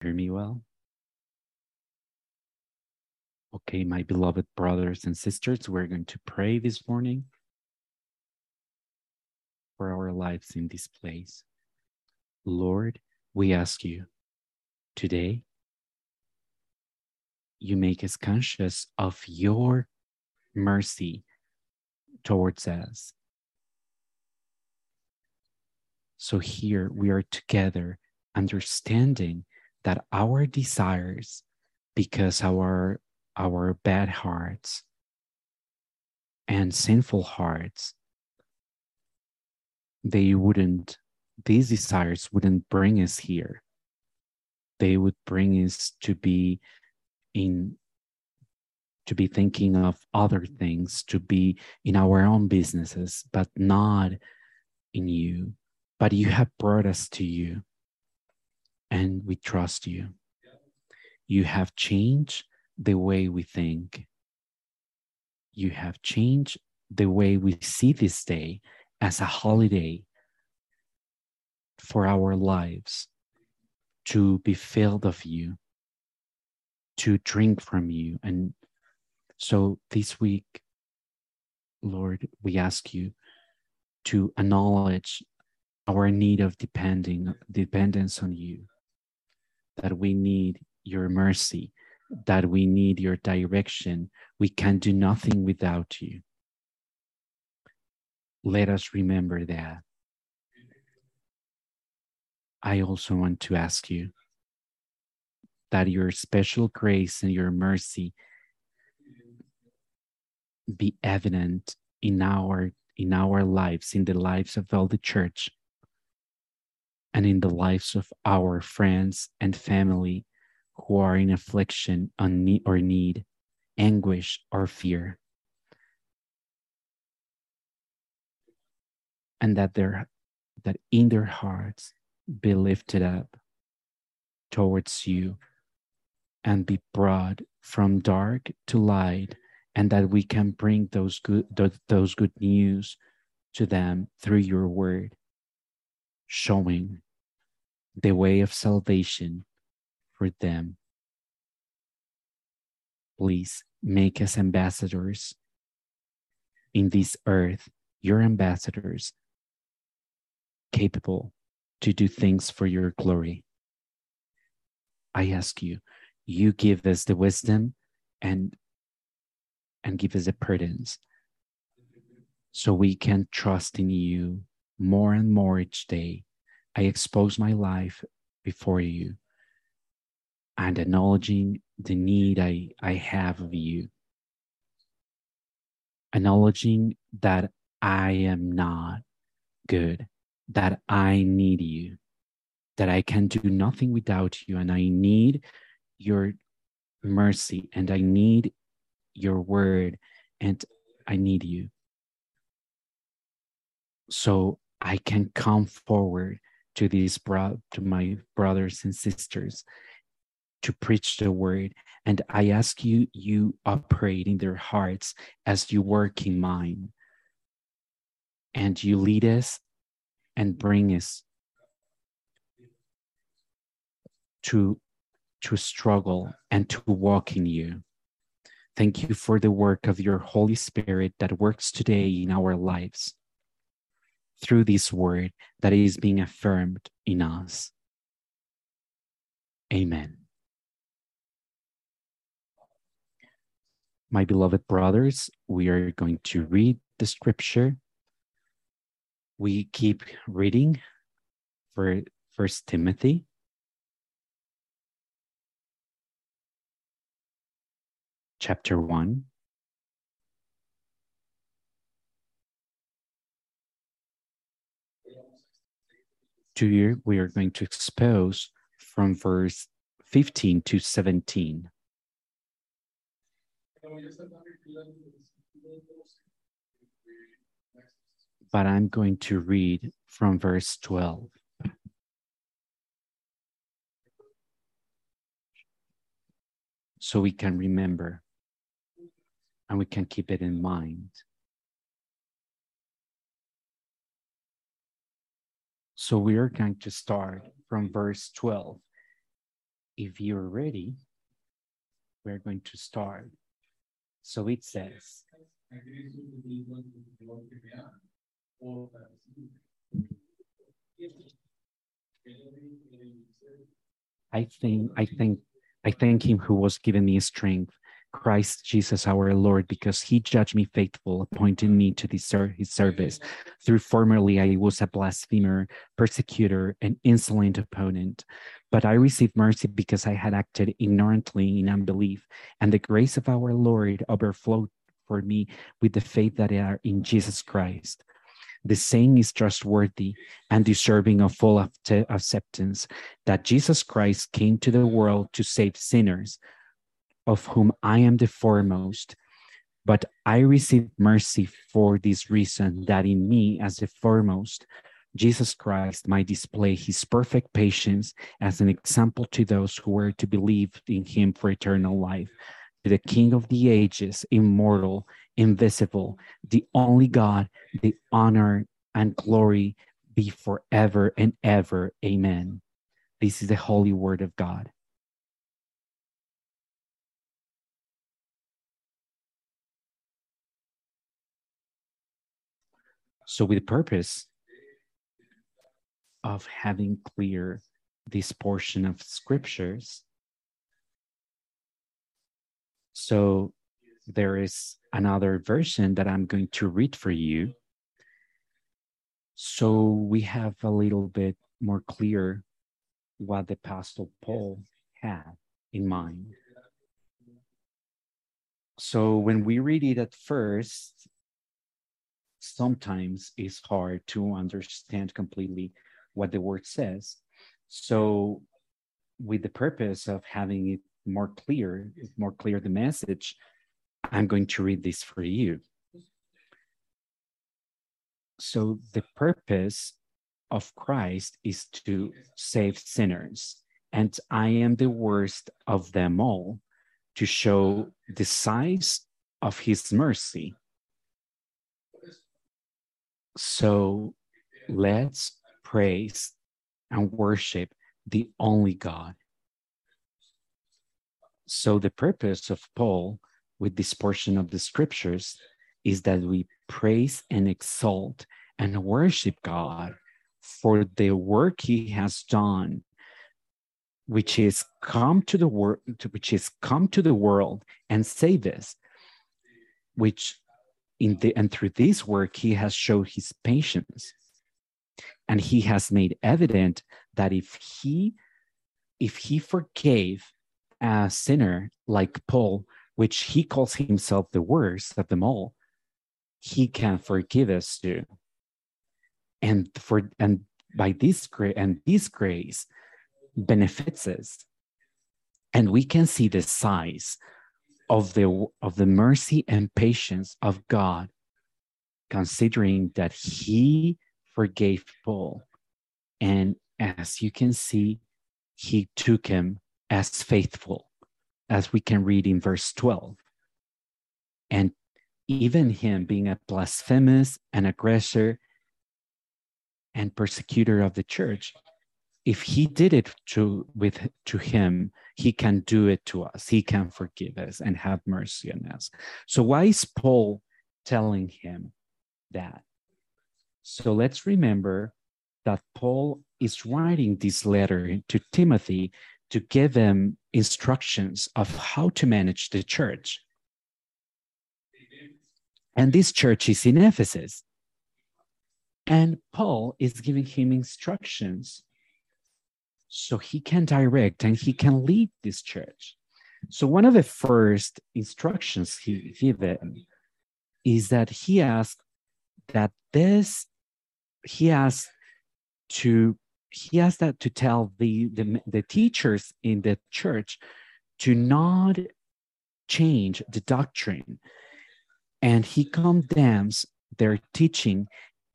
hear me well? Okay, my beloved brothers and sisters, we're going to pray this morning for our lives in this place. Lord, we ask you today, you make us conscious of your mercy towards us. So here we are together, understanding that our desires, because our our bad hearts and sinful hearts, they wouldn't, these desires wouldn't bring us here. They would bring us to be in, to be thinking of other things, to be in our own businesses, but not in you. But you have brought us to you, and we trust you. You have changed the way we think. You have changed the way we see this day as a holiday for our lives to be filled of you, to drink from you. And so this week, Lord, we ask you to acknowledge our need of depending dependence on you, that we need your mercy that we need your direction. We can do nothing without you. Let us remember that. I also want to ask you that your special grace and your mercy be evident in our in our lives in the lives of all the church and in the lives of our friends and family who are in affliction or need, anguish or fear. And that their that in their hearts be lifted up towards you and be brought from dark to light and that we can bring those good those good news to them through your word showing the way of salvation for them. Please make us ambassadors in this earth, your ambassadors, capable to do things for your glory. I ask you, you give us the wisdom and and give us the prudence so we can trust in you more and more each day. I expose my life before you and acknowledging the need I, I have of you. Acknowledging that I am not good, that I need you, that I can do nothing without you, and I need your mercy, and I need your word, and I need you. So I can come forward to these bro- to my brothers and sisters to preach the word. And I ask you, you operate in their hearts as you work in mine. And you lead us and bring us to, to struggle and to walk in you. Thank you for the work of your Holy Spirit that works today in our lives through this word that is being affirmed in us. Amen. My beloved brothers, we are going to read the scripture. We keep reading for First Timothy. Chapter 1. Here we are going to expose from verse 15 to 17. But I'm going to read from verse 12. So we can remember and we can keep it in mind. So we are going to start from verse 12. if you're ready, we're going to start. So it says, I think I think I thank him who was given me strength Christ Jesus our Lord, because he judged me faithful, appointing me to his service. Through formerly I was a blasphemer, persecutor, and insolent opponent. But I received mercy because I had acted ignorantly in unbelief, and the grace of our Lord overflowed for me with the faith that I are in Jesus Christ. The saying is trustworthy and deserving of full acceptance that Jesus Christ came to the world to save sinners of whom I am the foremost. But I receive mercy for this reason that in me, as the foremost, Jesus Christ might display his perfect patience as an example to those who were to believe in him for eternal life. To the King of the ages, immortal, invisible, the only God, the honor and glory be forever and ever. Amen. This is the holy word of God. So, with the purpose of having clear this portion of scriptures, so there is another version that I'm going to read for you. So we have a little bit more clear what the Apostle Paul had in mind. So when we read it at first, sometimes it's hard to understand completely what the word says. So, with the purpose of having it more clear, more clear the message, I'm going to read this for you. So, the purpose of Christ is to save sinners, and I am the worst of them all to show the size of his mercy so let's praise and worship the only God. So, the purpose of Paul with this portion of the scriptures is that we praise and exalt and worship God for the work he has done which is come to the world which is come to the world and save us which in the and through this work he has showed his patience. And he has made evident that if he if he forgave a sinner like paul which he calls himself the worst of them all he can forgive us too. And for and by this grace and this grace benefits us. And we can see the size of the of the mercy and patience of God, considering that He forgave Paul, and as you can see, He took him as faithful, as we can read in verse twelve, and even him being a blasphemous, an aggressor, and persecutor of the church, if he did it to with to him he can do it to us. He can forgive us and have mercy on us. So why is paul telling him that? So let's remember that paul is writing this letter to timothy to give him instructions of how to manage the church. And this church is in ephesus. And paul is giving him instructions so he can direct and he can lead this church. So one of the first instructions he given is that he asked that this he asked to he asked that to tell the, the the teachers in the church to not change the doctrine and he condemns their teaching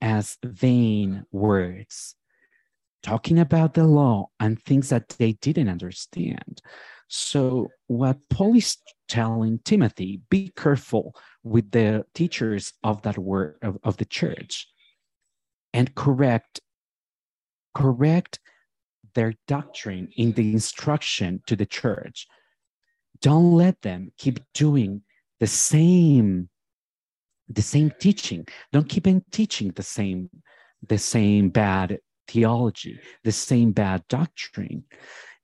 as vain words talking about the law and things that they didn't understand. So, what Paul is telling Timothy, be careful with the teachers of that word of, of the church and correct correct their doctrine, in the instruction to the church. Don't let them keep doing the same the same teaching. Don't keep on teaching the same the same bad theology, the same bad doctrine.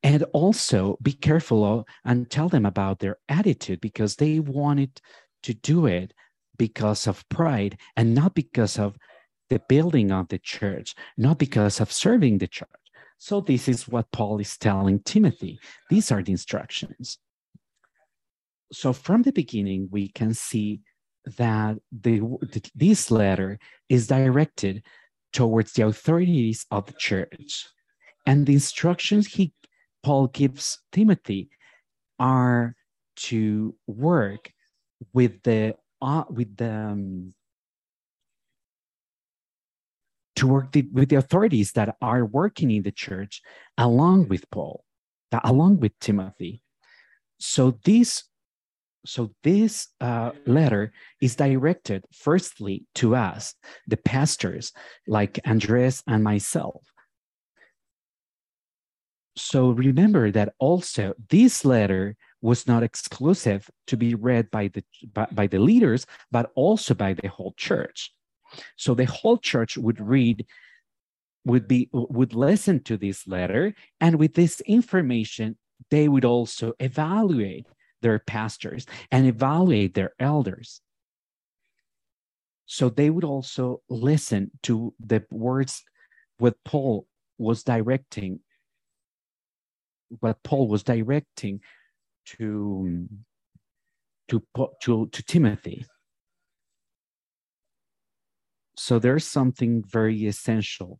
And also be careful and tell them about their attitude because they wanted to do it because of pride and not because of the building of the church, not because of serving the church. So, this is what Paul is telling Timothy. These are the instructions. So, from the beginning, we can see that the, this letter is directed towards the authorities of the church. And the instructions he Paul gives Timothy are to work with the uh, with the um, to work the, with the authorities that are working in the church along with Paul, that, along with Timothy. So this so this uh, letter is directed firstly to us, the pastors, like Andres and myself. So remember that also this letter was not exclusive to be read by the by, by the leaders, but also by the whole church. So the whole church would read would be would listen to this letter and with this information they would also evaluate their pastors and evaluate their elders. So they would also listen to the words what Paul was directing, what Paul was directing to, to, to, to Timothy. So there's something very essential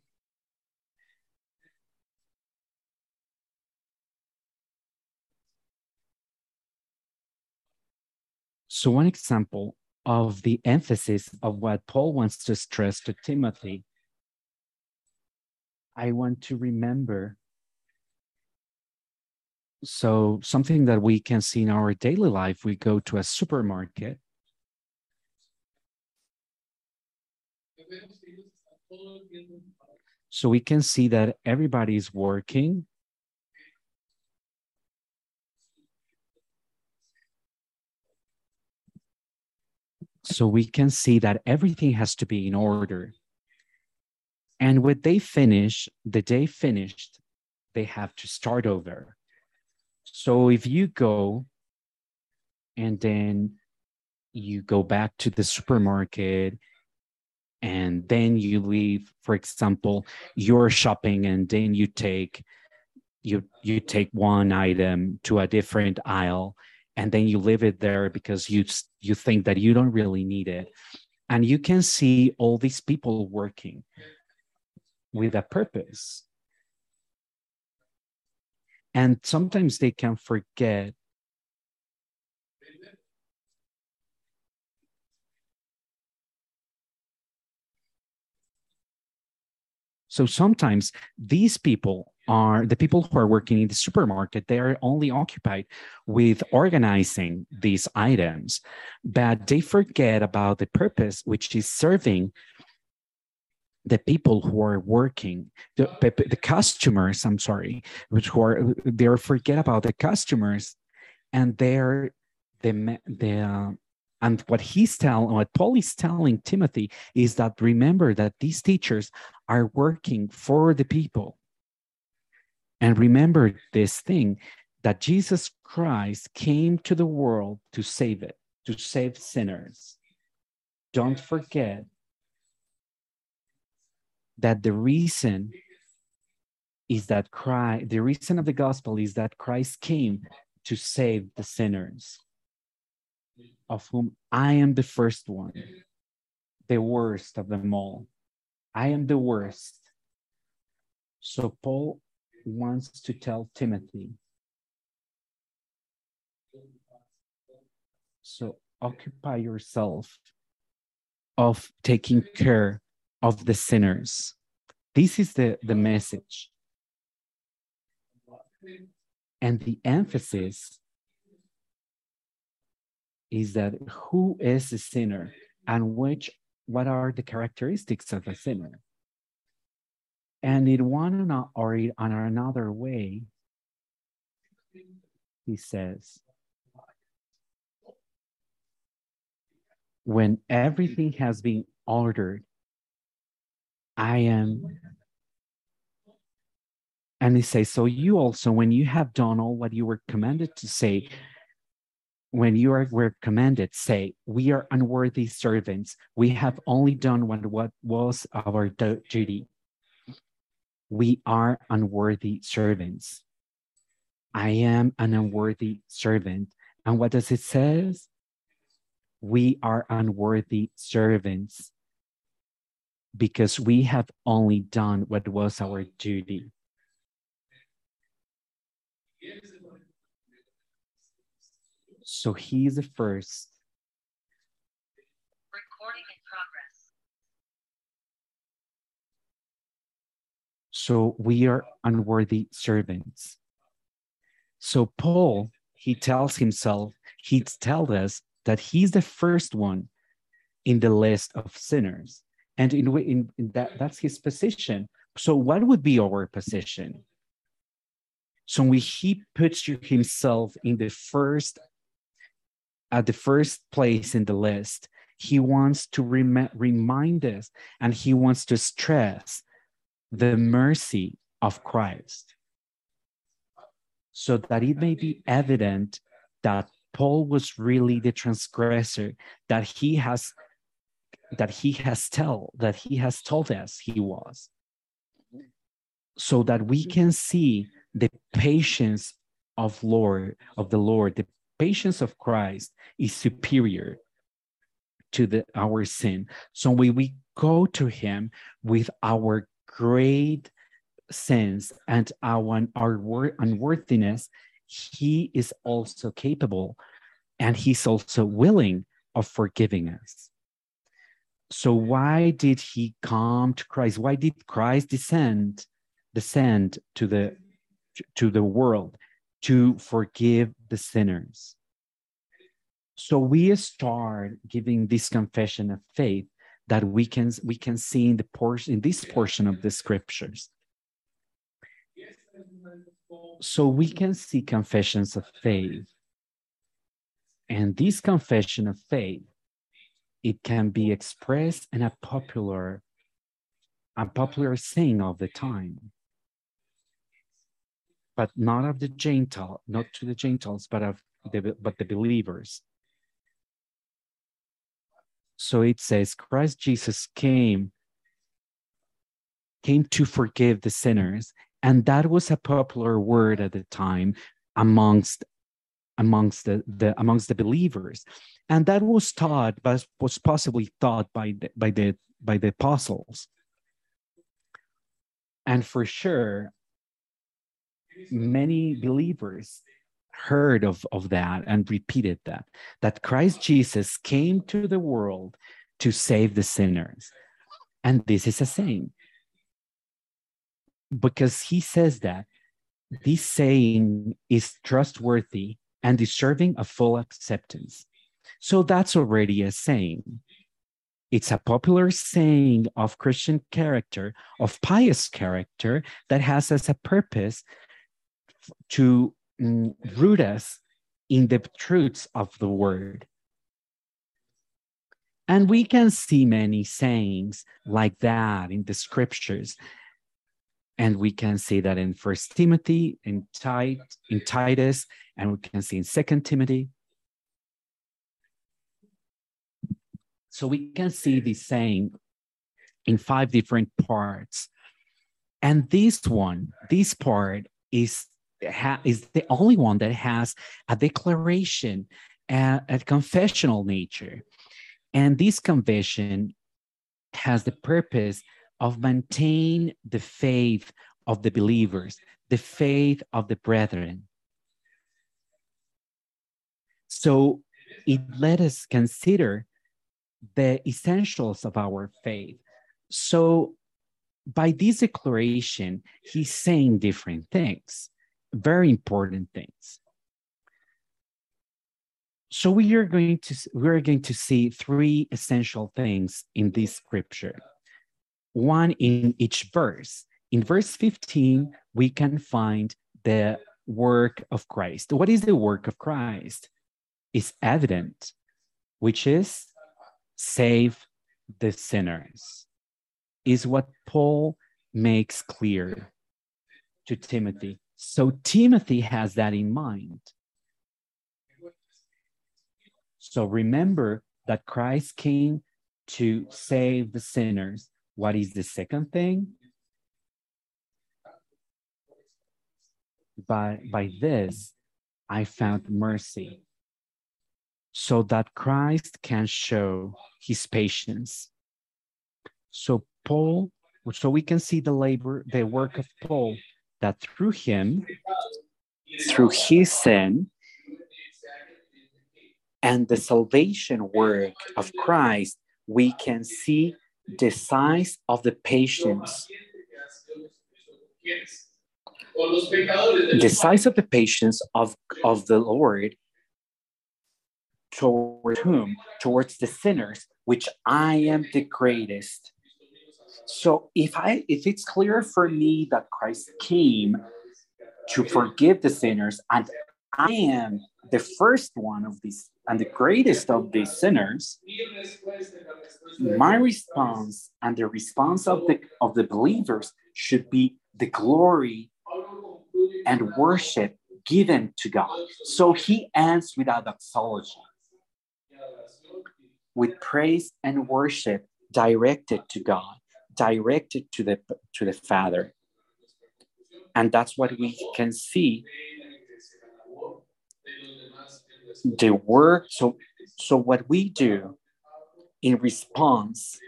So, one example of the emphasis of what Paul wants to stress to Timothy, I want to remember. So, something that we can see in our daily life, we go to a supermarket. So, we can see that everybody is working So we can see that everything has to be in order. And when they finish, the day finished, they have to start over. So if you go and then you go back to the supermarket and then you leave, for example, you're shopping and then you take you you take one item to a different aisle and then you leave it there because you you think that you don't really need it. And you can see all these people working with a purpose. And sometimes they can forget so sometimes these people are the people who are working in the supermarket they are only occupied with organizing these items but they forget about the purpose which is serving the people who are working the, the customers i'm sorry which who are they forget about the customers and they're the the uh, and what he's telling what paul is telling timothy is that remember that these teachers are working for the people and remember this thing that Jesus Christ came to the world to save it, to save sinners. Don't forget that the reason is that Christ, the reason of the gospel is that Christ came to save the sinners, of whom I am the first one, the worst of them all. I am the worst. So Paul wants to tell Timothy. So occupy yourself of taking care of the sinners. This is the, the message. And the emphasis is that who is a sinner and which what are the characteristics of a sinner? And in one or another way, he says, when everything has been ordered, I am. And he says, So you also, when you have done all what you were commanded to say, when you are, were commanded, say, We are unworthy servants. We have only done what, what was our duty. We are unworthy servants. I am an unworthy servant. And what does it says? we are unworthy servants because we have only done what was our duty. So he is the first. So we are unworthy servants. So Paul, he tells himself, he tells us that he's the first one in the list of sinners. And in, in, in that, that's his position. So, what would be our position? So, when he puts himself in the first, at the first place in the list, he wants to rem- remind us and he wants to stress the mercy of Christ so that it may be evident that Paul was really the transgressor that he has that he has tell that he has told us he was so that we can see the patience of lord of the lord. The patience of christ is superior to the our sin. So when we go to him with our great sins and our, our unworthiness he is also capable and he's also willing of forgiving us. So why did he come to Christ? Why did Christ descend descend to the to the world to forgive the sinners? So we start giving this confession of faith that we can we can see in the portion in this portion of the scriptures so we can see confessions of faith. And this confession of faith, it can be expressed in a popular, a popular saying of the time. But not of the Gentile, not to the Gentiles, but of the but the believers. So it says Christ Jesus came came to forgive the sinners and that was a popular word at the time amongst amongst the, the amongst the believers. And that was taught but was possibly taught by the, by the by the apostles. And for sure many believers heard of, of that and repeated that that christ jesus came to the world to save the sinners and this is a saying because he says that this saying is trustworthy and deserving of full acceptance. So that's already a saying. It's a popular saying of Christian character, of pious character, that has as a purpose to root us in the truths of the word. And we can see many sayings like that in the scriptures and we can see that in First Timothy, in, Tit, in Titus, and we can see in Second Timothy. So we can see this saying in five different parts. And this one, this part is, is the only one that has a declaration, a, a confessional nature. And this confession has the purpose of maintain the faith of the believers, the faith of the brethren. So it let us consider the essentials of our faith. So by this declaration, he's saying different things, very important things. So we are going to we're going to see three essential things in this scripture one in each verse. In verse 15, we can find the work of Christ. What is the work of Christ? Is evident, which is save the sinners, is what Paul makes clear to Timothy. So Timothy has that in mind. So remember that Christ came to save the sinners. What is the second thing? By, by this, I found mercy so that Christ can show his patience. So Paul, so we can see the labor, the work of Paul, that through him, through his sin, and the salvation work of Christ, we can see the size of the patience. The size of the patience of, of the Lord toward whom? Towards the sinners, which I am the greatest. So if I if it's clear for me that Christ came to forgive the sinners and I am the first one of these and the greatest of these sinners, my response and the response of the of the believers should be the glory and worship given to God. So he ends with a doxology, with praise and worship directed to God, directed to the to the Father. And that's what we can see. The work so so what we do in response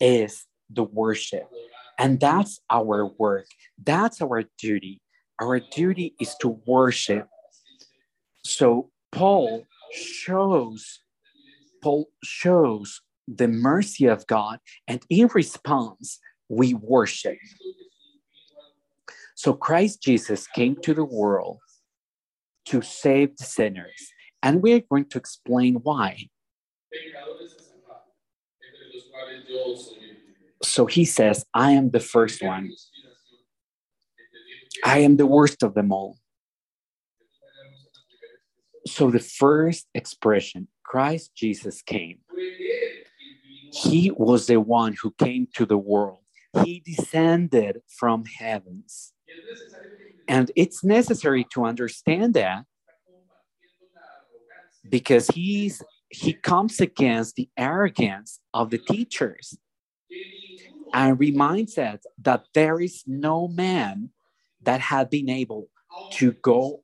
is the worship. And that's our work. That's our duty. Our duty is to worship. So paul shows paul shows the mercy of god and in response we worship so christ jesus came to the world to save the sinners and we're going to explain why. So he says, I am the first one. I am the worst of them all. So the first expression, Christ Jesus came. He was the one who came to the world. He descended from heavens. And it's necessary to understand that because he's he comes against the arrogance of the teachers and reminds us that there is no man that had been able to go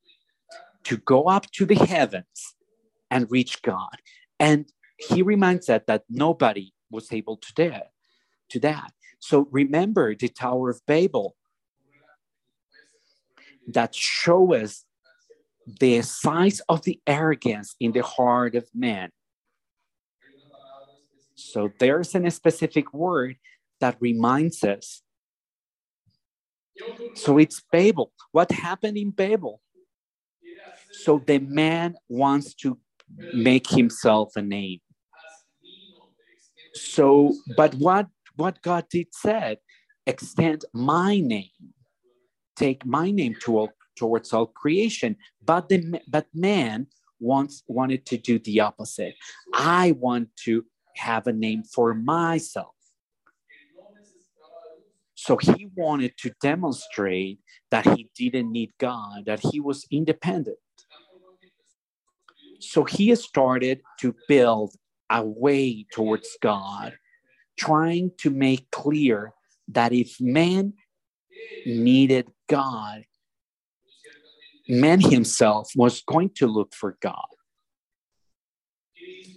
to go up to the heavens and reach God. And he reminds us that nobody was able to do to that. So remember the Tower of Babel that show us the size of the arrogance in the heart of man. So there's a specific word that reminds us. So it's Babel. What happened in Babel? So the man wants to make himself a name. So, but what what God did said, extend my name, take my name to all towards all creation. But the but man wants wanted to do the opposite. I want to have a name for myself. So he wanted to demonstrate that he didn't need God, that he was independent. So he started to build a way towards God, trying to make clear that if man needed God, man himself was going to look for God.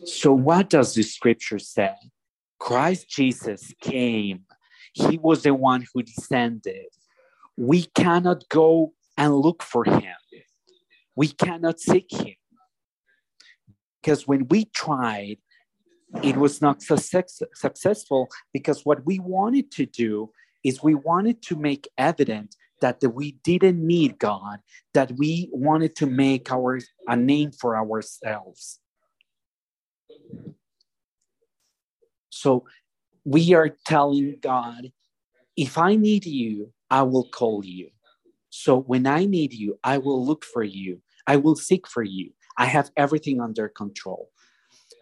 So, what does the scripture say? Christ Jesus came, he was the one who descended. We cannot go and look for him, we cannot seek him. Because when we tried, it was not success, successful because what we wanted to do is we wanted to make evident that we didn't need God, that we wanted to make our a name for ourselves. So we are telling God, if I need you, I will call you. So when I need you, I will look for you. I will seek for you. I have everything under control.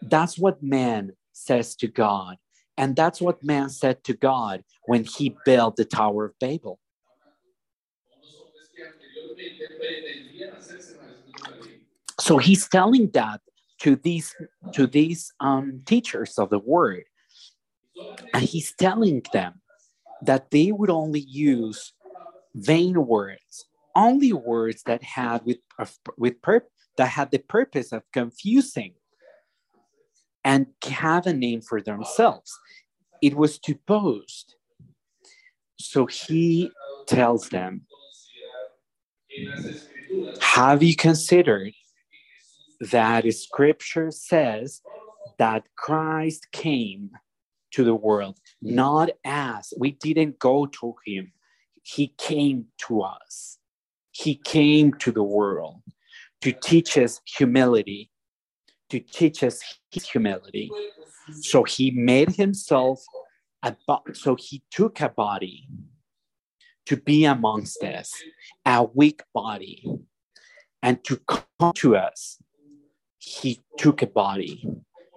That's what man says to God. And that's what man said to God when he built the Tower of Babel. So he's telling that to these to these um, teachers of the word, and he's telling them that they would only use vain words, only words that had with with pur- that had the purpose of confusing and have a name for themselves. It was to boast. So he tells them, Have you considered that scripture says that Christ came to the world, not as we didn't go to him, he came to us. He came to the world to teach us humility, to teach us his humility. So he made himself a bo- so he took a body to be amongst us, a weak body, and to come to us. He took a body,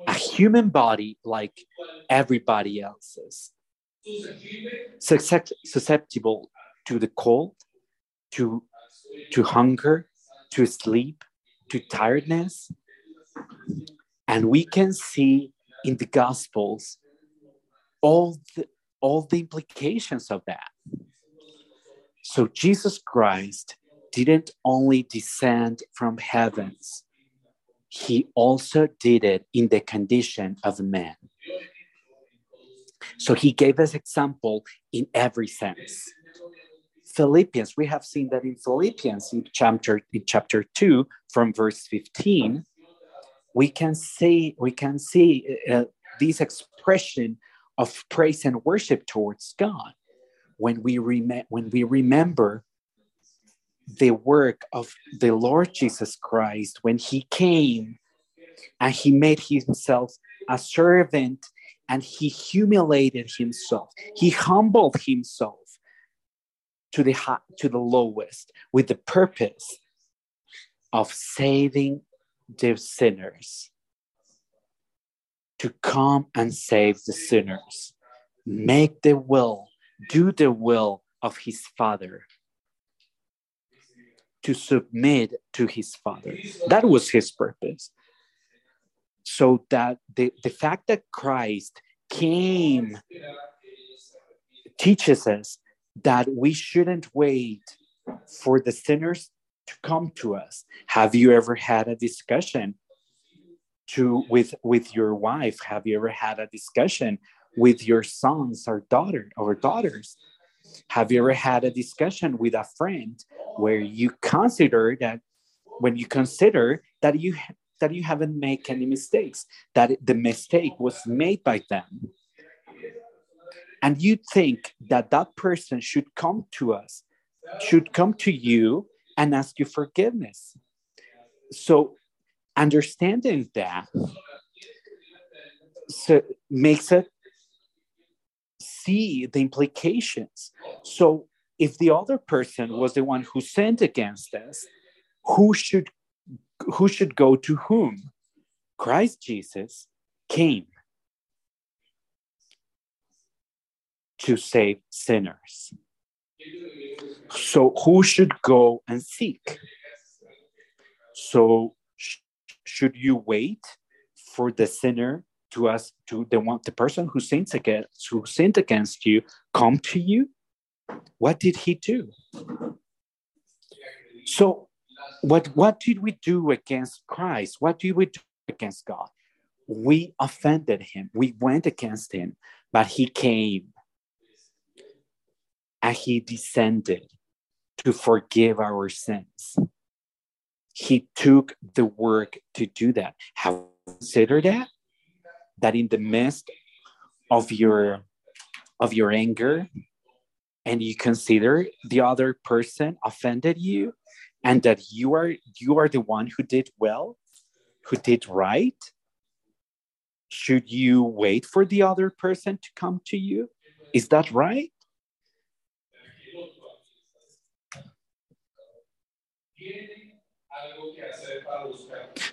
a human body like everybody else's, susceptible to the cold, to, to hunger, to sleep, to tiredness. And we can see in the Gospels all the, all the implications of that. So Jesus Christ didn't only descend from heavens, he also did it in the condition of man. So he gave us example in every sense. Philippians, we have seen that in Philippians in chapter in chapter 2 from verse 15, we can see we can see uh, this expression of praise and worship towards God when we rem- when we remember the work of the Lord Jesus Christ when he came and he made himself a servant and he humiliated himself. He humbled himself to the high, to the lowest with the purpose of saving the sinners to come and save the sinners. Make the will do the will of his father to submit to his father. That was his purpose. So that the, the fact that christ came teaches us that we shouldn't wait for the sinners to come to us. Have you ever had a discussion to with with your wife? Have you ever had a discussion with your sons or daughter or daughters? Have you ever had a discussion with a friend where you consider that when you consider that you that you haven't made any mistakes, that the mistake was made by them? and you think that that person should come to us should come to you and ask you forgiveness. So understanding that so makes it see the implications. So if the other person was the one who sinned against us who should who should go to whom? Christ jesus came to save sinners. So, who should go and seek? So, sh- should you wait for the sinner to ask to the one the person who sins against who sinned against you come to you? What did he do? So, what what did we do against Christ? What did we do against God? We offended him. We went against him, but he came and he descended to forgive our sins. He took the work to do that. Have considered that? That in the midst of your of your anger and you consider the other person offended you and that you are you are the one who did well, who did right, should you wait for the other person to come to you? Is that right?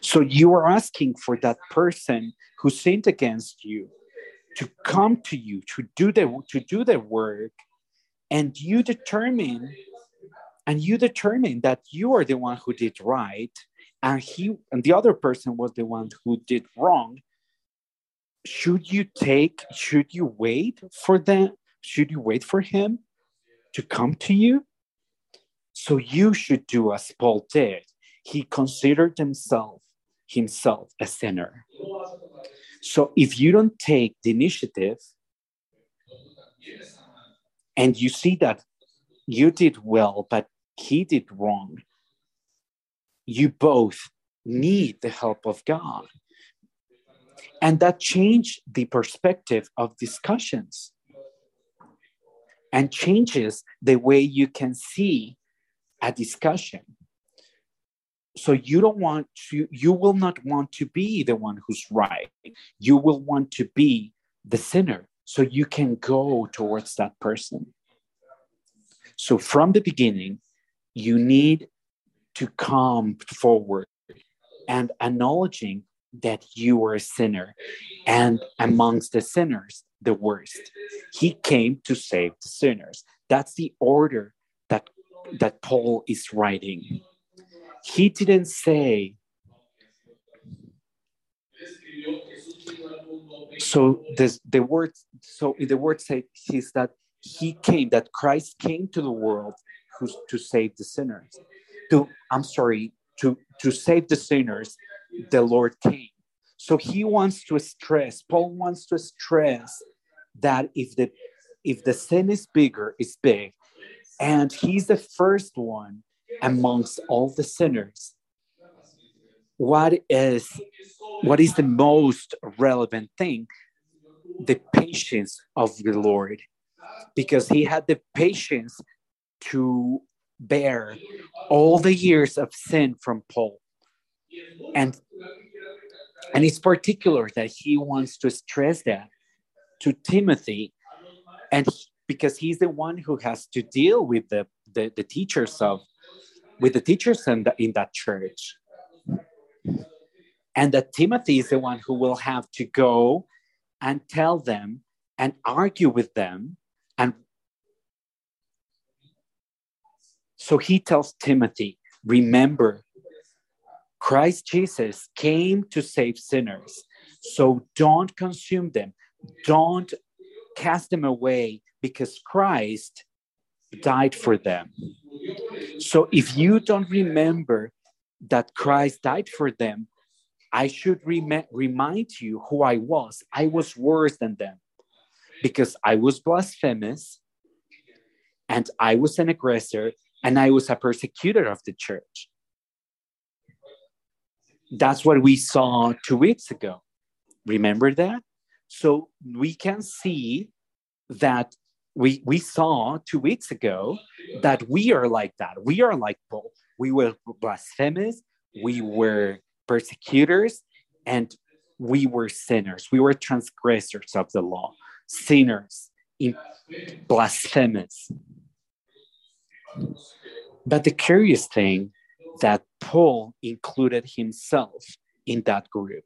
So you are asking for that person who sinned against you to come to you to do the to do the work, and you determine and you determine that you are the one who did right, and he and the other person was the one who did wrong. Should you take? Should you wait for them? Should you wait for him to come to you? So you should do as Paul did. He considered himself himself a sinner. So if you don't take the initiative and you see that you did well, but he did wrong, you both need the help of God. And that changed the perspective of discussions and changes the way you can see a discussion. So you don't want to you will not want to be the one who's right. You will want to be the sinner. So you can go towards that person. So from the beginning you need to come forward and acknowledging that you are a sinner. And amongst the sinners the worst. He came to save the sinners. That's the order that paul is writing he didn't say, so this, the word, so the word says is that he came, that Christ came to the world who's to save the sinners. To, I'm sorry, to, to save the sinners, the Lord came. So he wants to stress, Paul wants to stress that if the if the sin is bigger, it's big. And he's the first one amongst all the sinners. What is what is the most relevant thing? The patience of the lord. Because he had the patience to bear all the years of sin from paul. And and it's particular that he wants to stress that to timothy. And because he's the one who has to deal with the the, the teachers of with the teachers in, the, in that church. And that Timothy is the one who will have to go and tell them and argue with them. And so he tells Timothy, remember, Christ Jesus came to save sinners. So don't consume them, don't cast them away because Christ died for them. So if you don't remember that Christ died for them, I should rem- remind you who I was. I was worse than them because I was blasphemous and I was an aggressor and I was a persecutor of the church. That's what we saw two weeks ago. Remember that? So we can see that we we saw two weeks ago that we are like that. We are like Paul. We were blasphemous. We were persecutors, and we were sinners. We were transgressors of the law, sinners, blasphemous. But the curious thing that Paul included himself in that group.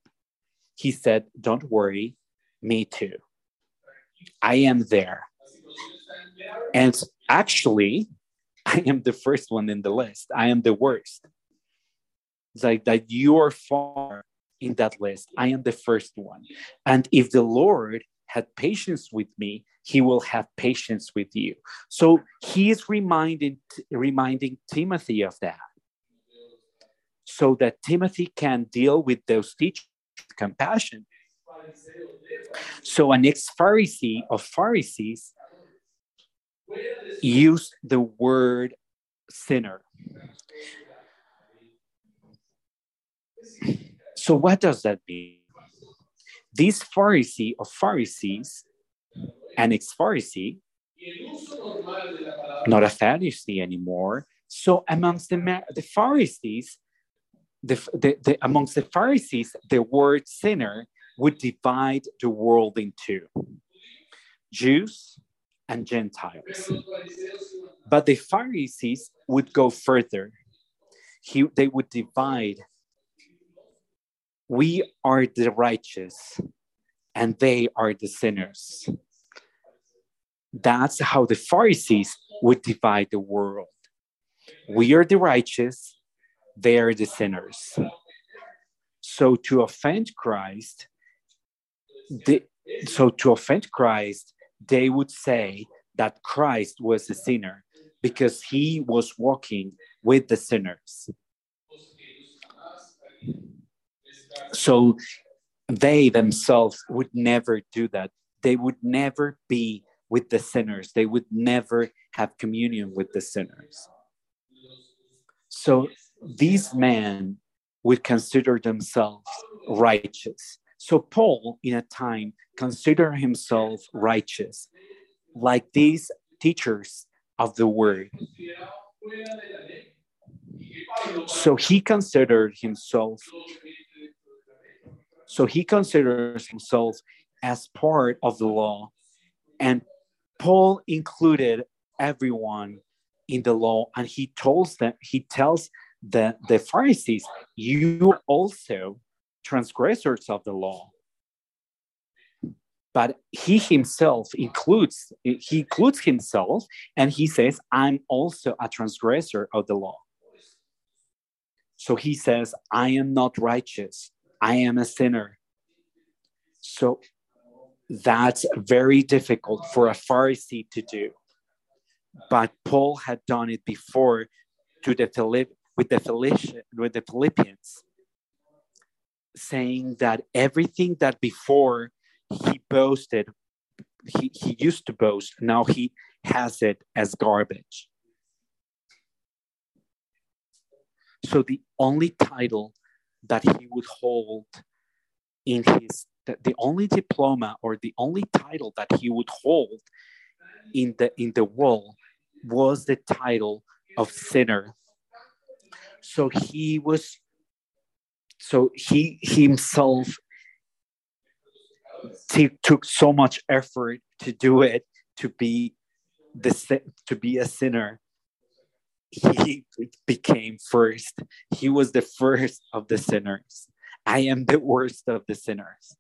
He said, Don't worry, me too. I am there. And actually, I am the first one in the list. I am the worst. It's like that you are far in that list. I am the first one. And if the Lord had patience with me, he will have patience with you. So he is reminding reminding Timothy of that. So that Timothy can deal with those teachers with compassion. So an ex-Pharisee of Pharisees use the word sinner. So, what does that mean? This Pharisee of Pharisees, an ex Pharisee, not a Pharisee anymore. So, amongst the, the Pharisees, the, the, the, amongst the Pharisees, the word sinner would divide the world in two Jews and Gentiles. But the Pharisees would go further. he they would divide we are the righteous and they are the sinners that's how the pharisees would divide the world we are the righteous they are the sinners so to offend christ the, so to offend christ they would say that christ was a sinner because he was walking with the sinners. So they themselves would never do that. They would never be with the sinners. They would never have communion with the sinners. So these men would consider themselves righteous. So Paul, in a time, considered himself righteous. Like these teachers of the word. So he considered himself so he considers himself as part of the law and Paul included everyone in the law and he tells them he tells the, the Pharisees you also transgressors of the law. But he himself includes he includes himself and he says i'm also a transgressor of the law. So he says i am not righteous. I am a sinner. So that's very difficult for a pharisee to do. But paul had done it before to the Philipp, with the with the Philippians saying that everything that before he boasted he, he used to boast now he has it as garbage. So the only title that he would hold in his the, only diploma or the only title that he would hold in the in the world was the title of sinner. So he was so he himself took so much effort to do it to be the to be a sinner. He became first. He was the first of the sinners. I am the worst of the sinners.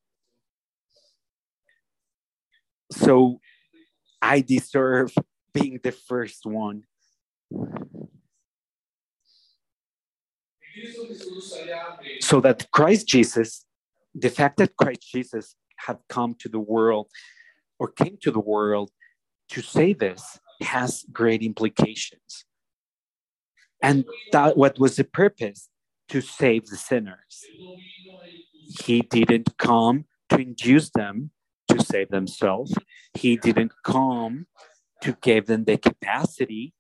So i deserve being the first one so that christ jesus the fact that christ jesus had come to the world or came to the world to say this has great implications. And that what was the purpose? To save the sinners. He didn't come to induce them to save themselves. He didn't come to give them the capacity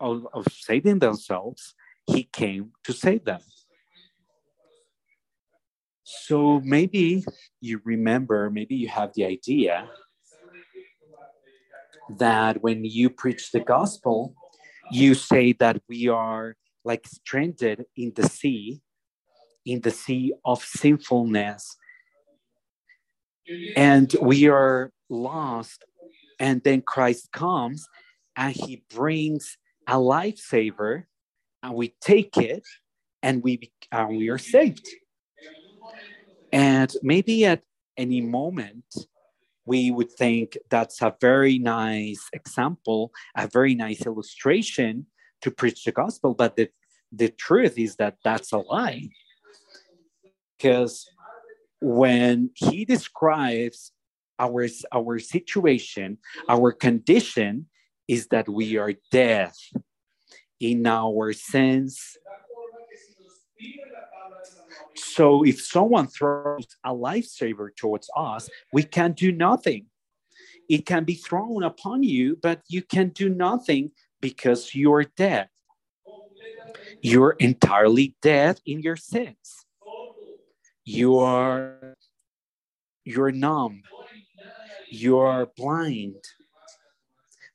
of, of saving themselves. He came to save them. So maybe you remember, maybe you have the idea that when you preach the gospel, you say that we are like stranded in the sea, in the sea of sinfulness, and we are lost. And then Christ comes and he brings a lifesaver, and we take it and we, we are saved. And maybe at any moment, we would think that's a very nice example, a very nice illustration to preach the gospel. But the, the truth is that that's a lie. Because when he describes our, our situation, our condition is that we are dead in our sins so if someone throws a lifesaver towards us, we can do nothing. It can be thrown upon you, but you can do nothing because you're dead. You're entirely dead in your sins. You are you're numb. You're blind.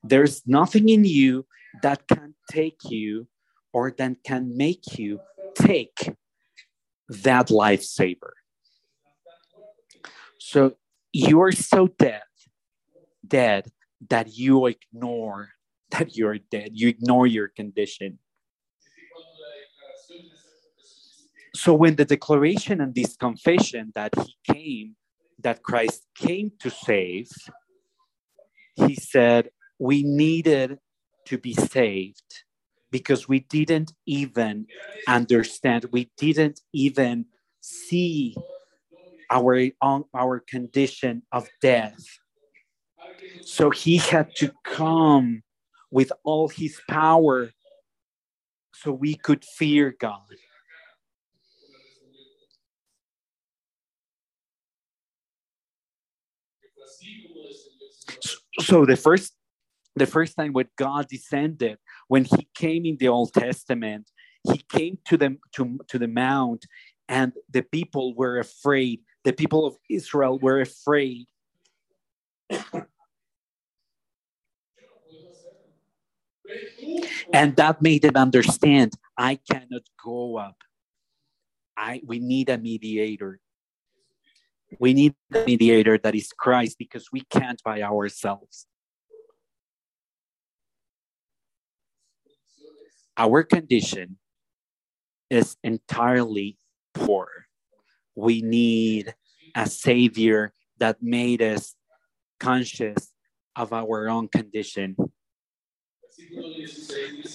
There's nothing in you that can take you or that can make you take that lifesaver. So you are so dead, dead that you ignore that you're dead. You ignore your condition. So when the declaration and this confession that he came, that Christ came to save, he said we needed to be saved because we didn't even understand, we didn't even see our, our condition of death. So he had to come with all his power so we could fear God. So the first the first time when God descended, when he came in the Old Testament, he came to them to, to the mount and the people were afraid. The people of Israel were afraid. and that made them understand I cannot go up. I we need a mediator. We need a mediator that is Christ because we can't by ourselves. Our condition is entirely poor. We need a savior that made us conscious of our own condition.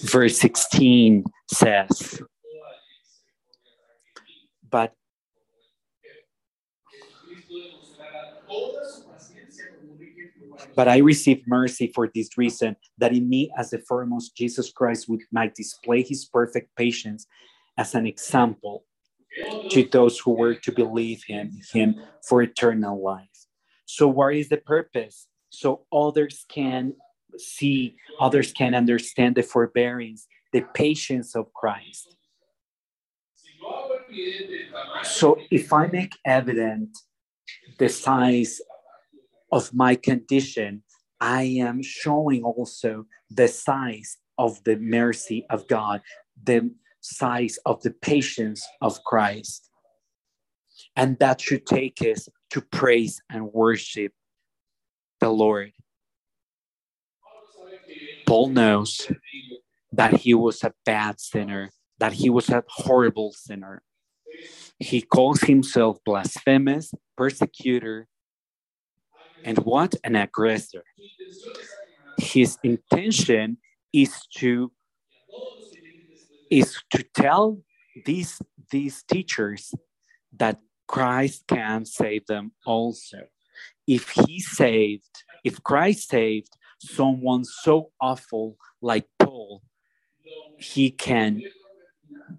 Verse 16 says, But but I received mercy for this reason, that in me, as the foremost, Jesus Christ would might display his perfect patience as an example to those who were to believe him, him for eternal life. So, what is the purpose? So others can see, others can understand the forbearance, the patience of Christ. So, if I make evident the size of my condition, I am showing also the size of the mercy of God, the size of the patience of Christ. And that should take us to praise and worship the Lord. Paul knows that he was a bad sinner, that he was a horrible sinner. He calls himself blasphemous, persecutor, and what an aggressor. His intention is to is to tell these these teachers that Christ can save them also. If he saved, if Christ saved someone so awful like Paul, he can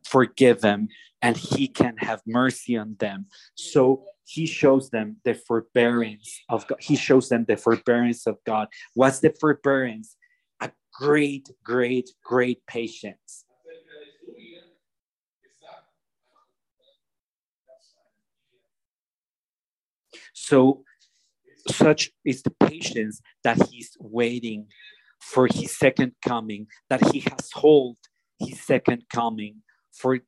forgive them and he can have mercy on them. So he shows them the forbearance of God. He shows them the forbearance of God. What's the forbearance? A great, great, great patience. So, such is the patience that he's waiting for his second coming, that he has hold his second coming for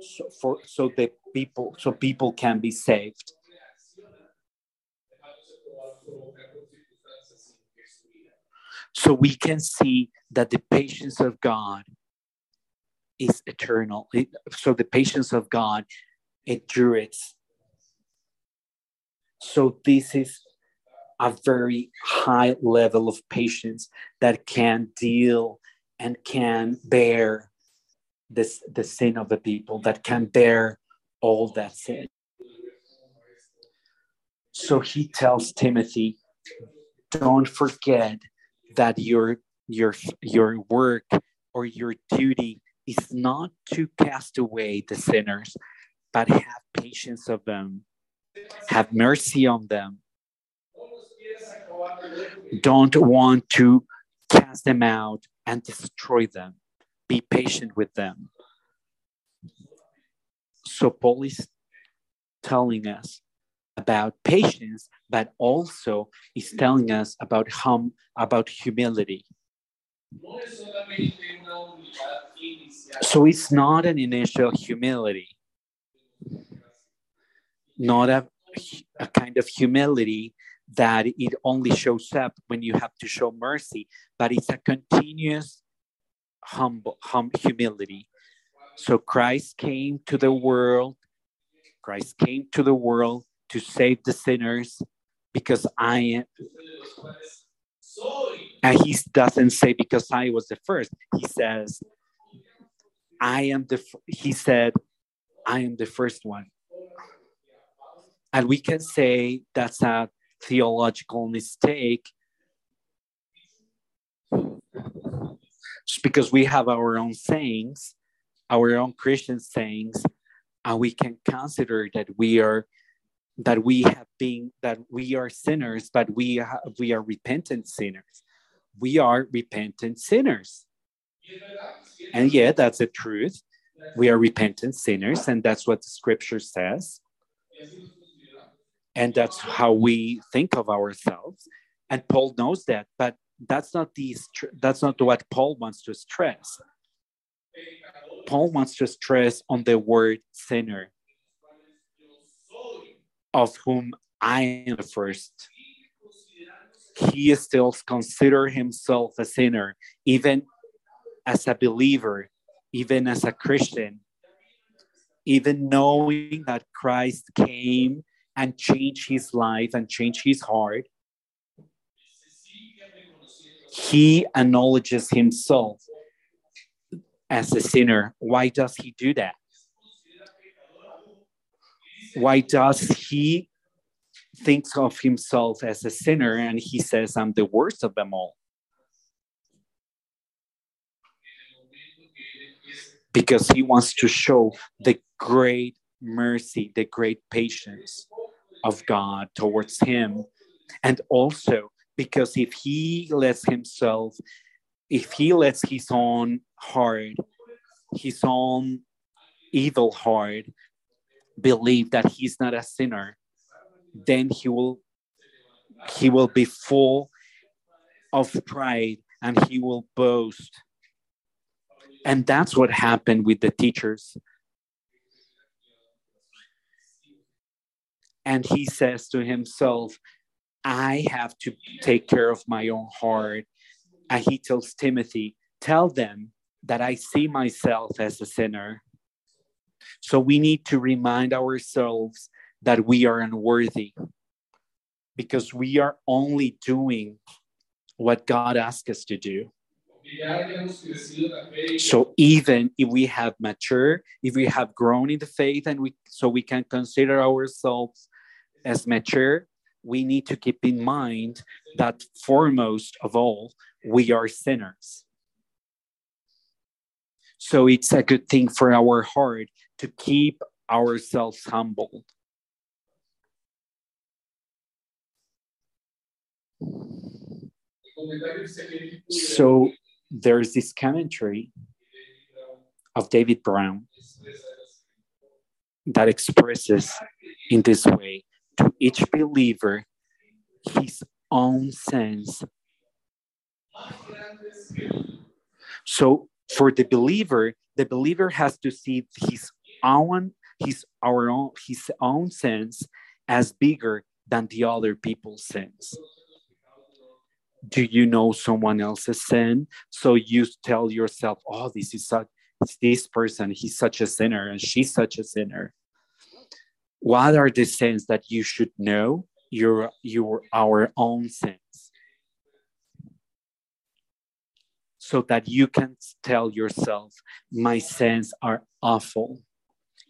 so, for so that people so people can be saved. So we can see that the patience of God is eternal. So the patience of God endures. So this is a very high level of patience that can deal and can bear this the sin of the people that can bear all that sin so he tells timothy don't forget that your your your work or your duty is not to cast away the sinners but have patience of them. Have mercy on them. Don't want to cast them out and destroy them. Be patient with them. So Paul is telling us about patience, but also is telling us about hum, about humility. So it's not an initial humility, not a, a kind of humility that it only shows up when you have to show mercy, but it's a continuous humble hum, humility So Christ came to the world. Christ came to the world to save the sinners because I am. And he doesn't say because I was the first. He says, I am the, he said, I am the first one. And we can say that's a theological mistake because we have our own sayings, our own Christian sayings, and we can consider that we are that we have been that we are sinners, but we have, we are repentant sinners. We are repentant sinners. And yeah, that's the truth. We are repentant sinners, and that's what the scripture says. And that's how we think of ourselves. And Paul knows that, but that's not the that's not what Paul wants to stress. Paul wants to stress on the word sinner, of whom I am the first. He still consider himself a sinner, even as a believer, even as a Christian, even knowing that Christ came and changed his life and changed his heart he acknowledges himself as a sinner. Why does he do that? Why does he think of himself as a sinner and he says, I'm the worst of them all? Because he wants to show the great mercy, the great patience of God towards him, and also because if he lets himself if he lets his own heart his own evil heart believe that he's not a sinner then he will he will be full of pride and he will boast. And that's what happened with the teachers. And he says to himself I have to take care of my own heart. And he tells Timothy, Tell them that I see myself as a sinner. So we need to remind ourselves that we are unworthy because we are only doing what God asks us to do. So even if we have matured, if we have grown in the faith, and we so we can consider ourselves as mature, we need to keep in mind that foremost of all, we are sinners. So it's a good thing for our heart to keep ourselves humble. So there's this commentary of David Brown that expresses in this way to each believer his own sense. So for the believer, the believer has to see his own his our own his own sense as bigger than the other people's sense. Do you know someone else's sin? So you tell yourself, "Oh, this is such this person. He's such a sinner, and she's such a sinner." what are the sins that you should know your your our own sins so that you can tell yourself my sins are awful.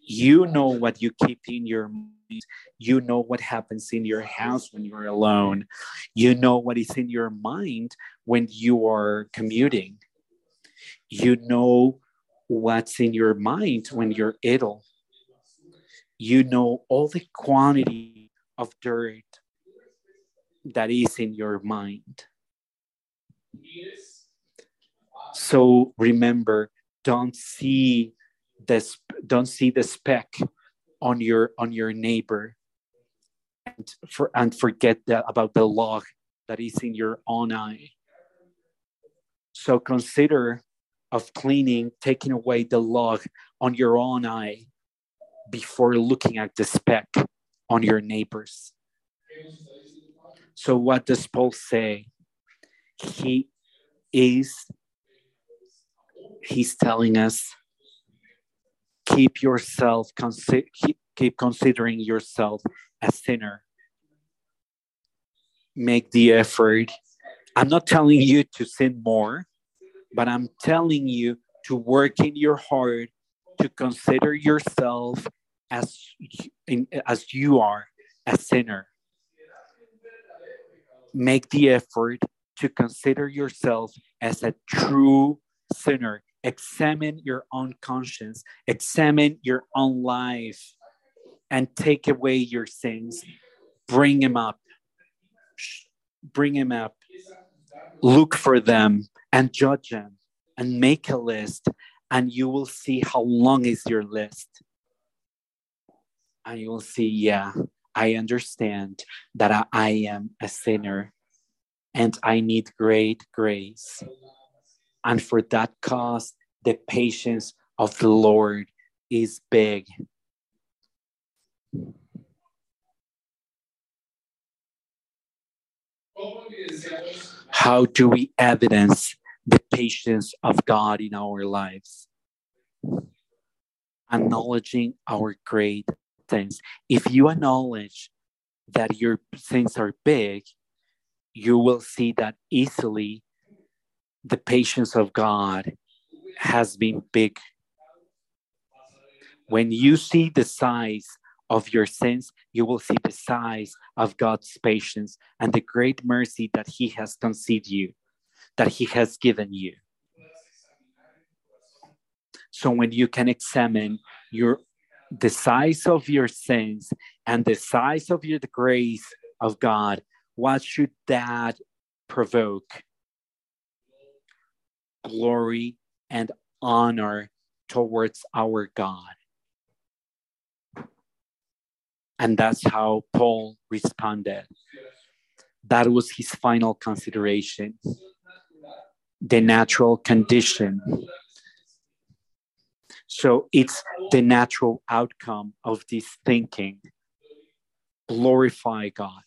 You know what you keep in your mind. You know what happens in your house when you're alone. You know what is in your mind when you are commuting. You know what's in your mind when you're idle you know all the quantity of dirt that is in your mind. So remember, don't see this don't see the speck on your on your neighbor and for and forget that about the log that is in your own eye. So consider of cleaning, taking away the log on your own eye before looking at the speck on your neighbors. So, what does Paul say? He is, he's telling us keep yourself consi- keep, keep considering yourself a sinner. Make the effort. I'm not telling you to sin more but i'm telling you to work in your heart to consider yourself as as you are a sinner. Make the effort to consider yourself as a true sinner examine your own conscience examine your own life and take away your sins. Bring him up. Bring him up. Look for them and judge them and make a list and you will see how long is your list. And you will see yeah i understand that i, I am a sinner and i need great grace and for that cause the patience of the lord is big how do we evidence the patience of God in our lives. Acknowledging our great sins. If you acknowledge that your sins are big, you will see that easily the patience of God has been big. When you see the size of your sins, you will see the size of God's patience and the great mercy that He has conceived you that He has given you. So when you can examine your the size of your sins and the size of your the grace of God, what should that provoke? Glory and honor towards our God. And that's how Paul responded. That was his final consideration the natural condition. So it's the natural outcome of this thinking. Glorify God.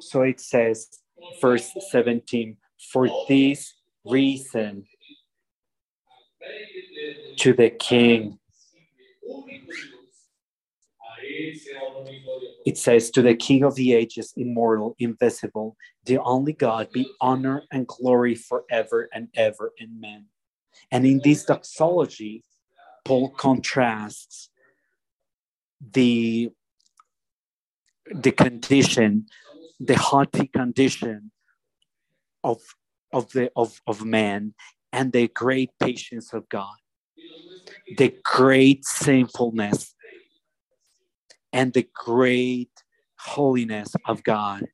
So it says, verse 17, for this reason, to the king it says, To the King of the ages, immortal, invisible, the only God, be honor and glory forever and ever. Amen. And in this doxology, Paul contrasts the, the condition, the haughty condition of, of, the, of, of man and the great patience of God, the great sinfulness and the great holiness of God.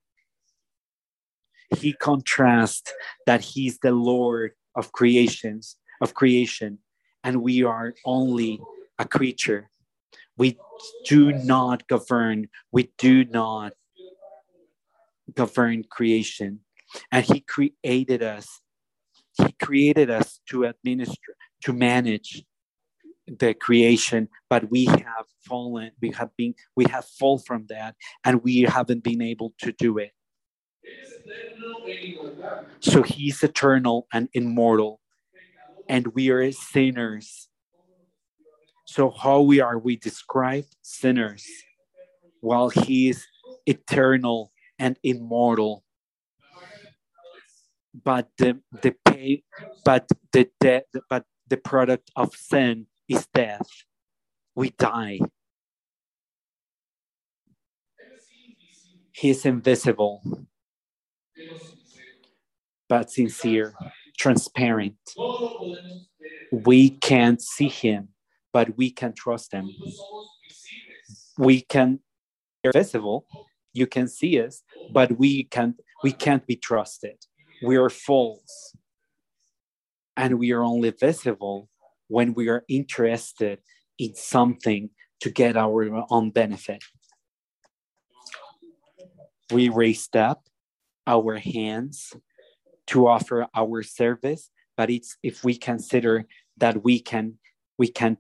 He contrasts that he's the Lord of creations, of creation, and we are only a creature. We do not govern, we do not govern creation. And he created us. He created us to administer, to manage, the creation but we have fallen we have been we have fall from that and we haven't been able to do it so he's eternal and immortal and we are sinners so how we are we described sinners while he is eternal and immortal but the the pay but the death but the product of sin is death. We die. He is invisible, but sincere, transparent. We can't see him, but we can trust him. We can invisible. You can see us, but we can't we can't be trusted. We are false. And we are only visible when we are interested in something to get our own benefit. We raised up our hands to offer our service, but it's if we consider that we can we can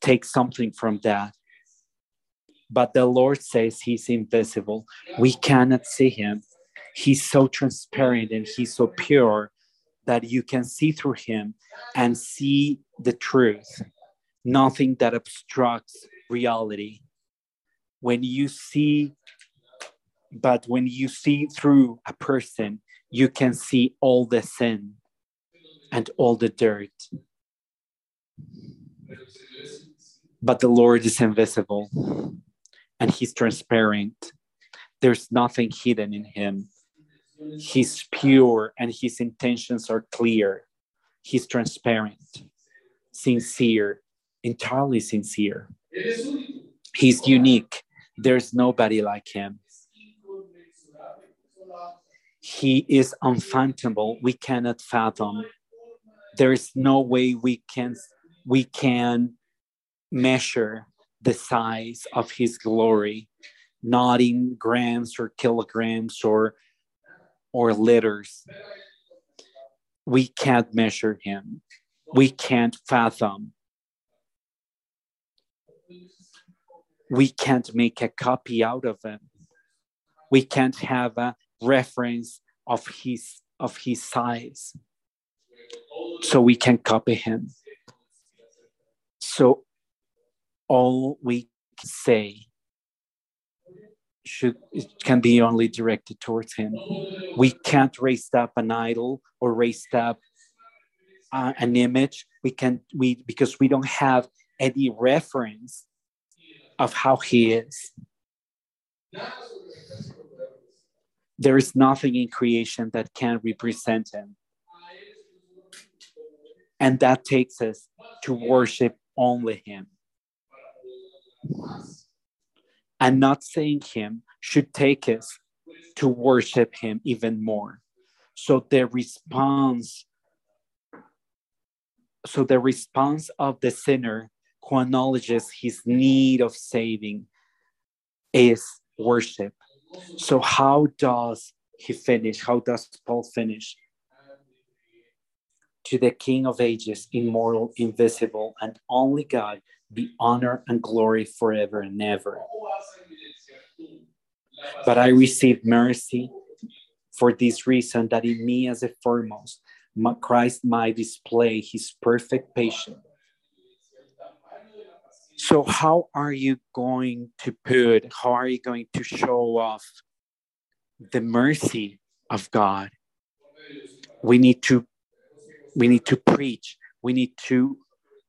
take something from that. But the Lord says he's invisible. We cannot see him. He's so transparent and he's so pure that you can see through him and see the truth. nothing that obstructs reality. When you see, but when you see through a person, you can see all the sin and all the dirt. But the Lord is invisible and he's transparent. There's nothing hidden in him. He's pure and his intentions are clear. He's transparent, sincere, entirely sincere. He's unique. There's nobody like him. He is unfathomable. We cannot fathom. There is no way we can we can measure the size of his glory, not in grams or kilograms or or liters. We can't measure him. We can't fathom. We can't make a copy out of him. We can't have a reference of his of his size so we can copy him so all we say should can be only directed towards him. We can't raise up an idol or raise up uh, an image. We can we because we don't have any reference of how he is. There is nothing in creation that can represent him. And that takes us to worship only him and not saying him should take us to worship him even more. So the response so the response of the sinner who acknowledges his need of saving is worship. So how does he finish? How does paul finish? To the king of ages immortal invisible and only god be honor and glory forever and ever. But I received mercy for this reason that in me as a foremost, Christ might display his perfect patience. So, how are you going to put, how are you going to show off the mercy of God? We need to we need to preach, we need to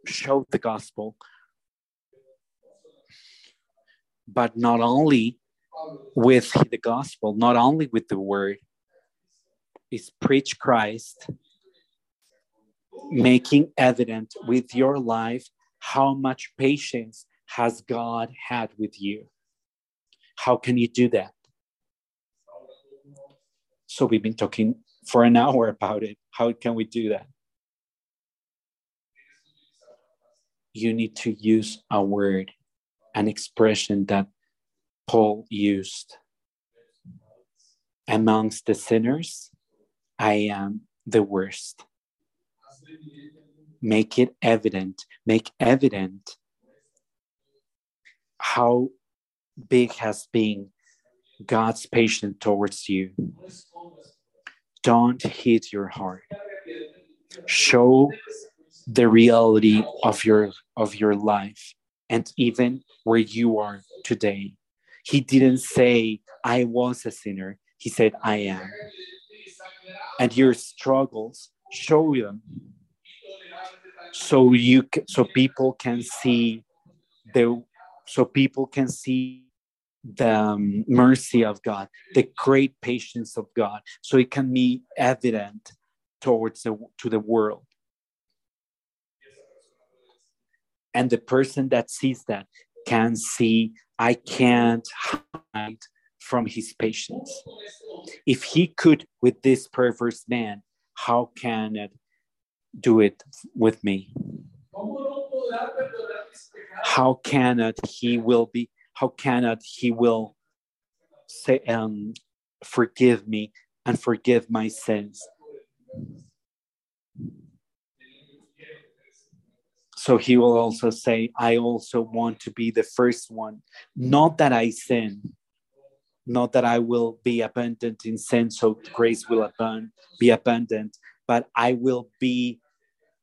show the gospel, but not only with the gospel, not only with the word, is preach Christ, making evident with your life how much patience has God had with you. How can you do that? So we've been talking for an hour about it. How can we do that? You need to use a word an expression that Paul used. Amongst the sinners, I am the worst. Make it evident, make evident how big has been God's patience towards you. Don't hit your heart. Show the reality of your of your life and even where you are today. He didn't say, I was a sinner. He said, I am. And your struggles, show them so you so people can see the so people can see the um, mercy of God, the great patience of God, so it can be evident towards the to the world. And the person that sees that can see, I can't hide from his patience. If he could with this perverse man, how can it do it with me? How cannot he will be? How cannot he will say um, forgive me and forgive my sins? So he will also say, I also want to be the first one. Mm. Not that I sin, not that I will be abundant in sin, so grace will abund, be abundant, but I will be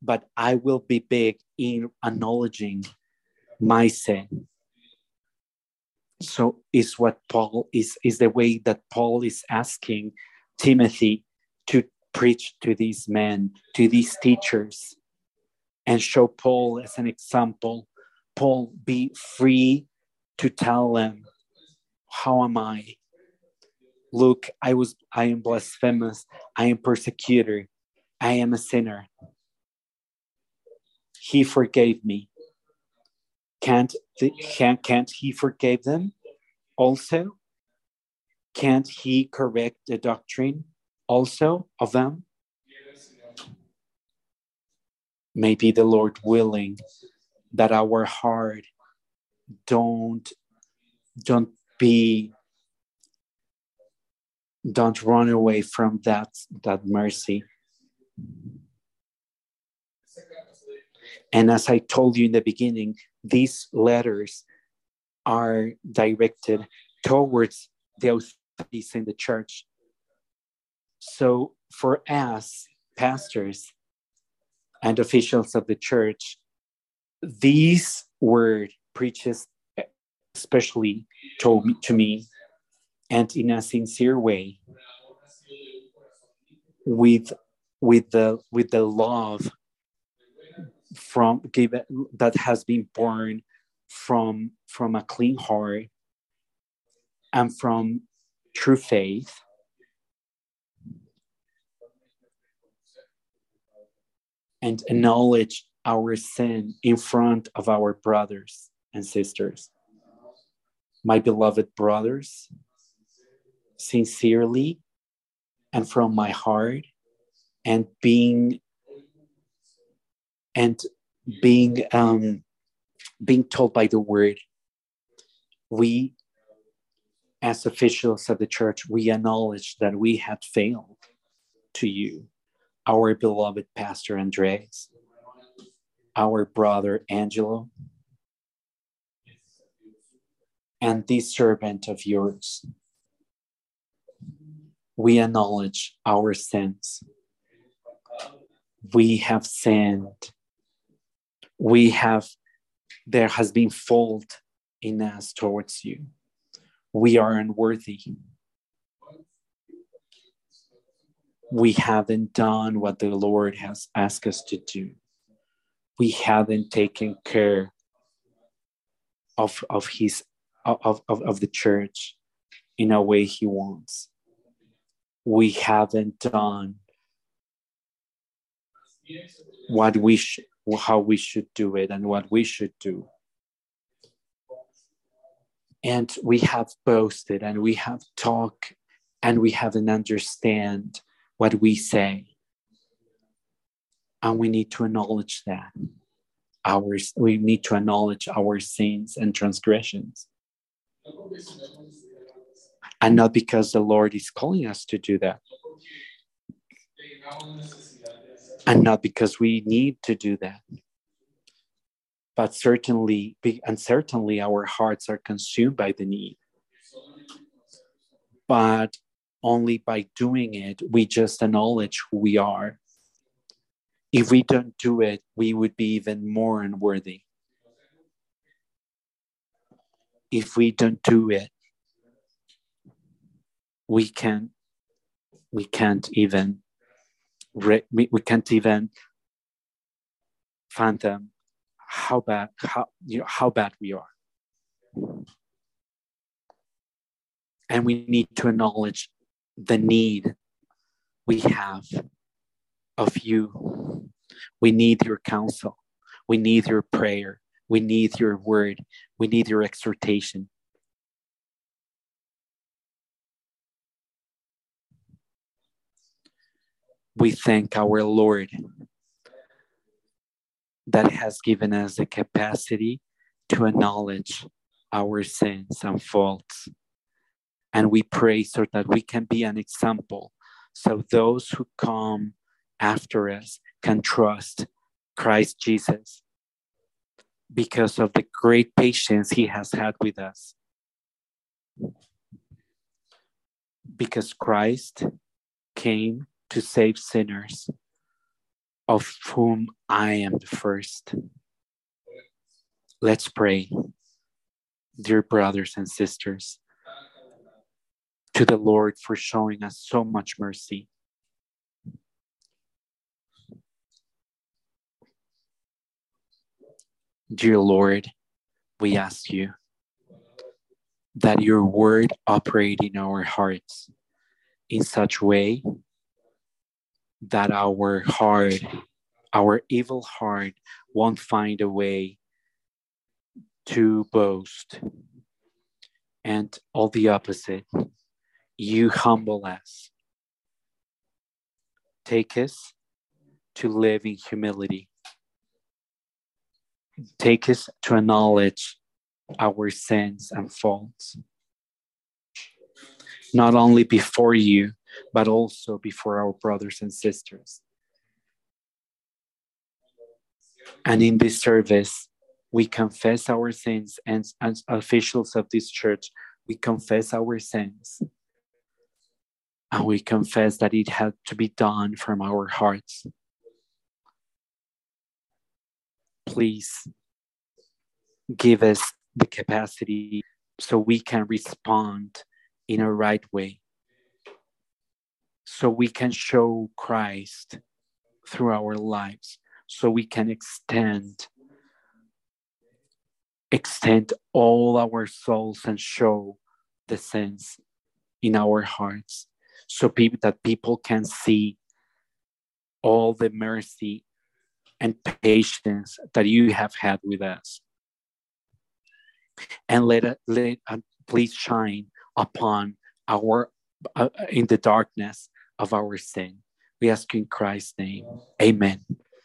but I will be big in acknowledging my sin. So is what Paul is is the way that Paul is asking Timothy to preach to these men, to these teachers, and show Paul as an example. Paul, be free to tell them, How am I? Look, I was I am blasphemous, I am persecutor, I am a sinner. He forgave me. Can't, the, can't, can't he forgive them also? Can't he correct the doctrine also of them? Maybe the Lord willing that our heart don't don't be don't run away from that that mercy. And as i told you in the beginning these letters are directed towards the authorities in the church. So for us pastors and officials of the church these word preaches especially told me, to me and in a sincere way with with the with the love from given that has been born from from a clean heart and from true faith and acknowledge our sin in front of our brothers and sisters. My beloved brothers sincerely and from my heart and being and being um, being told by the word we as officials of the church we acknowledge that we had failed to you our beloved pastor andres our brother angelo and this servant of yours. We acknowledge our sins. We have sinned. We have there has been fault in us towards you. We are unworthy we haven't done what the lord has asked us to do we haven't taken care of of his of, of, of the church in a way he wants we haven't done what we should how we should do it and what we should do. And we have boasted and we have talked and we haven't understand what we say. And we need to acknowledge that. Our, we need to acknowledge our sins and transgressions. And not because the Lord is calling us to do that and not because we need to do that but certainly and certainly our hearts are consumed by the need but only by doing it we just acknowledge who we are. If we don't do it we would be even more unworthy. If we don't do it we can we can't even we, we can't even fathom how bad how you know how bad we are. And we need to acknowledge the need we have of you. We need your counsel. We need your prayer. We need your word. We need your exhortation. We thank our Lord that has given us the capacity to acknowledge our sins and faults. And we pray so that we can be an example so those who come after us can trust Christ Jesus because of the great patience he has had with us. Because Christ came to save sinners. of whom I am the first. Let's pray, dear brothers and sisters, to the Lord for showing us so much mercy. Dear Lord, we ask you that your word operate in our hearts in such way that our heart, our evil heart, won't find a way to boast. And all the opposite, you humble us. Take us to live in humility. Take us to acknowledge our sins and faults, not only before you, but also before our brothers and sisters. And in this service, we confess our sins, and as officials of this church, we confess our sins. And we confess that it had to be done from our hearts. Please give us the capacity so we can respond in a right way. So we can show Christ through our lives, so we can extend extend all our souls and show the sense in our hearts so people that people can see all the mercy and patience that you have had with us and let it let uh, please shine upon our uh, in the darkness of our sin. We ask in Christ's name. Amen.